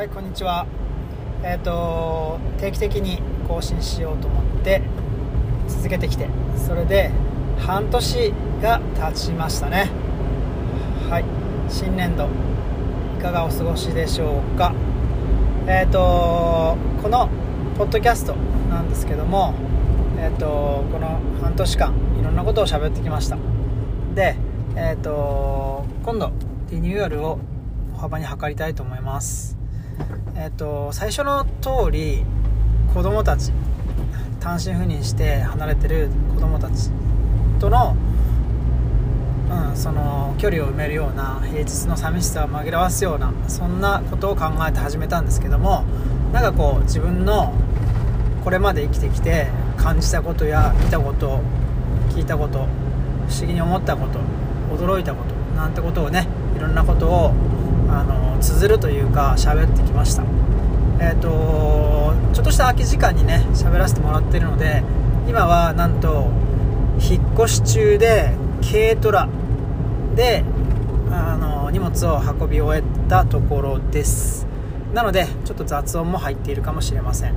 はいこんにちは。えっ、と定期的に更新しようと思って続けてきて。それで半年が経ちましたね。はい新年度いかがお過ごしでしょうか。えっ、とこのポッドキャストなんですけどもえっ、とこの半年間いろんなことを喋ってきました。でえっ、と今度リニューアルを大幅に測りたいと思います。えっ、と最初の通り子供たち単身赴任して離れてる子供たちとの,、うん、その距離を埋めるような平日の寂しさを紛らわすようなそんなことを考えて始めたんですけどもなんかこう自分のこれまで生きてきて感じたことや見たこと聞いたこと不思議に思ったこと驚いたことなんてことをねいろんなことをあの綴るというか喋ってきました。えっ、ー、とちょっとした空き時間にね喋らせてもらってるので今はなんと引っ越し中で軽トラであの荷物を運び終えたところです。なのでちょっと雑音も入っているかもしれません。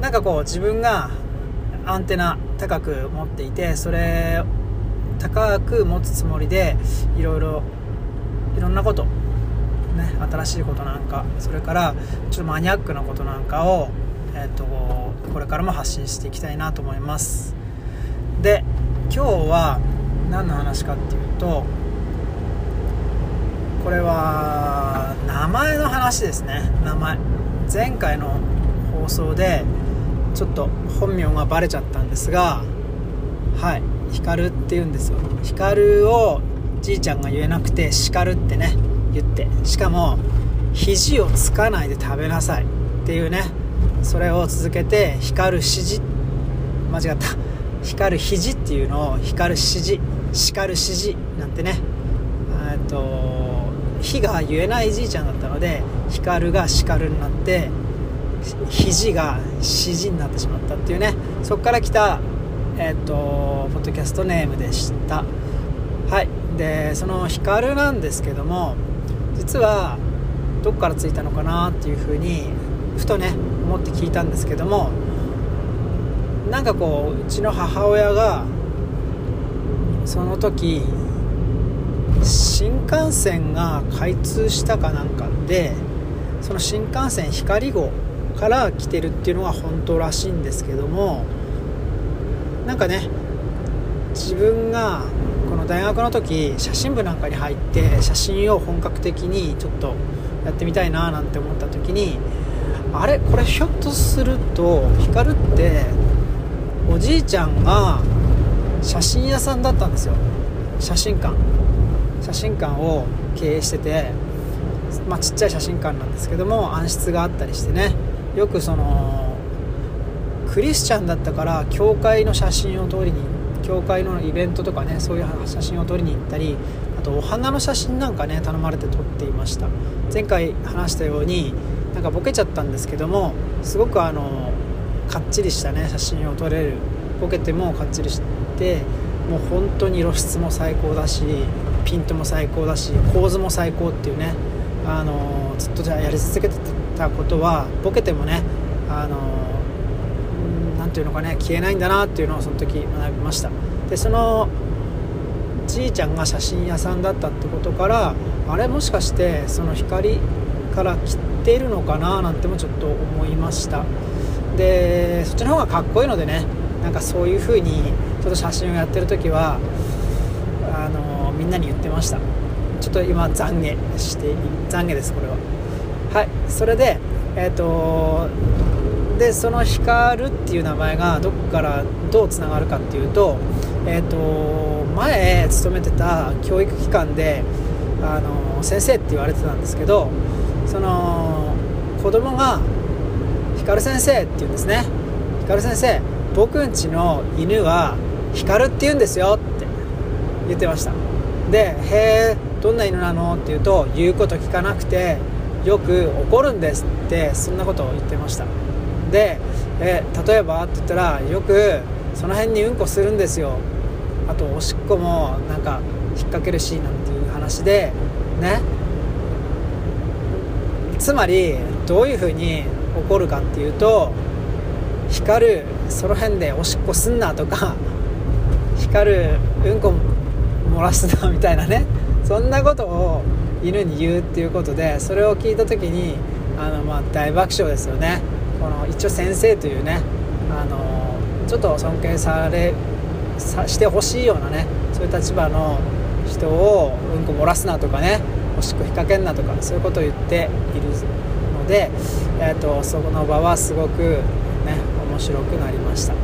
なんかこう自分がアンテナ高く持っていてそれ高く持つつもりでいろいろいろんなことね新しいことなんかそれからちょっとマニアックなことなんかを、えーと、これからも発信していきたいなと思います。で今日は何の話かっていうとこれは名前の話ですね。名前。前回の放送でちょっと本名がバレちゃったんですがはい。光って言うんですよ。光をじいちゃんが言えなくて叱るってね言って。しかも肘をつかないで食べなさいっていうね。それを続けて光る指示間違った。光る肘っていうのを光る指示叱る指示なんてね。えっと火が言えないじいちゃんだったので光が叱るになって肘が指示になってしまったっていうね。そこから来たえっとポッドキャストネームでした。はい。でその光なんですけども実はどっからついたのかなっていうふうにふとね思って聞いたんですけどもなんかこううちの母親がその時新幹線が開通したかなんかでその新幹線光号から来てるっていうのが本当らしいんですけどもなんかね自分がの大学の時写真部なんかに入って写真を本格的にちょっとやってみたいななんて思った時にあれ？これひょっとすると光っておじいちゃんが写真屋さんだったんですよ。写真館。写真館を経営してて、まあ、ちっちゃい写真館なんですけども暗室があったりしてね。よくそのクリスチャンだったから教会の写真を撮りに行教会のイベントとかねそういう写真を撮りに行ったりあとお花の写真なんかね頼まれて撮っていました。前回話したようになんかボケちゃったんですけどもすごくあのかっちりしたね写真を撮れる。ボケてもかっちりしてもう本当に露出も最高だしピントも最高だし構図も最高っていうねあのずっとじゃあやり続けてたことはボケてもねあの何ていうのかね消えないんだなっていうのをその時学びました。でそのじいちゃんが写真屋さんだったってことからあれもしかしてその光から切っているのかななんてもちょっと思いました。でそっちの方がかっこいいのでねなんかそういう風にちょっと写真をやってる時はあのみんなに言ってました。ちょっと今懺悔して懺悔ですこれは。はいそれでえっ、ー、とでその光っていう名前がどこからどうつながるかっていうと,、えーと、前勤めてた教育機関であの先生って言われてたんですけどその子供が「光先生」って言うんですね「光先生僕んちの犬は光って言うんですよ」って言ってましたで「へえどんな犬なの?」って言うと言うこと聞かなくてよく怒るんですってそんなことを言ってましたで、え例えばって言ったらよくその辺にうんこするんですよ。あとおしっこもなんか引っ掛けるしなんていう話でね。つまりどういうふうに起こるかっていうと光るその辺でおしっこすんなとか 光るうんこ漏らすなみたいなね。そんなことを犬に言うっていうことでそれを聞いた時にあの、まあ、大爆笑ですよね。この一応先生というねあのちょっと尊敬されさしてほしいようなねそういう立場の人をうんこ漏らすなとかねおしっこ引っ掛けんなとかそういうことを言っているので、えーと、そこの場はすごくね面白くなりました。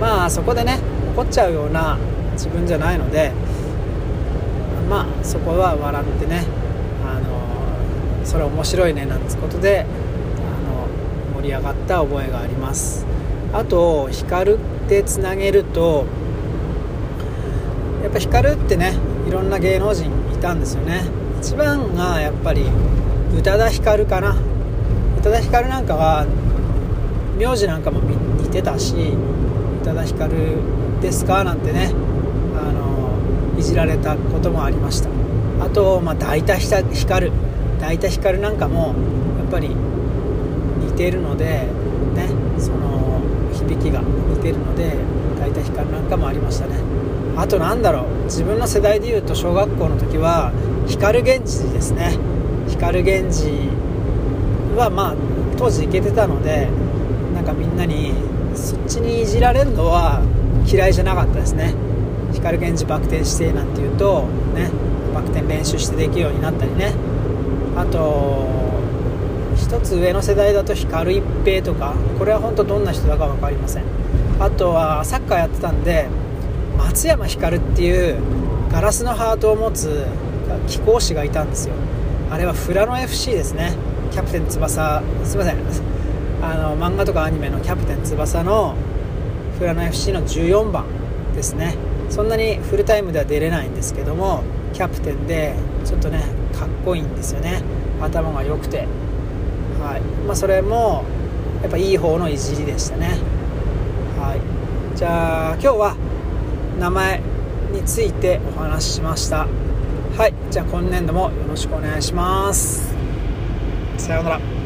まあそこでね怒っちゃうような自分じゃないのでまあそこは笑ってねあのそれ面白いねなんてことで盛り上がった覚えがあります。あと光ってつなげるとやっぱ光ってねいろんな芸能人いたんですよね。一番がやっぱり宇多田ヒカルかな。宇多田ヒカルなんかは名字なんかも似てたし宇多田ヒカルですかなんてねあのいじられたこともありました。あと、まあ、大田ヒカル。大田ヒカルなんかもやっぱり似てるのでねその響きが似てるので大田ヒカルなんかもありましたね。あとなんだろう自分の世代でいうと小学校の時は光源氏ですね。光源氏はまあ当時イケてたのでなんかみんなにそっちにいじられるのは嫌いじゃなかったですね。光源氏バク転してなんていうとねバク転練習してできるようになったりね。あと1つ上の世代だと光一平とかこれは本当どんな人だか分かりません。あとはサッカーやってたんで松山光っていうガラスのハートを持つ貴公子がいたんですよ。あれは富良野 FC ですね。キャプテン翼すいません。あの漫画とかアニメのキャプテン翼の富良野 FC の14番ですね。そんなにフルタイムでは出れないんですけどもキャプテンでちょっとねかっこいいんですよね。頭が良くて。はい。まあそれもやっぱいい方のいじりでしたね。はい。じゃあ今日は名前についてお話ししました。はい。じゃあ今年度もよろしくお願いします。さようなら。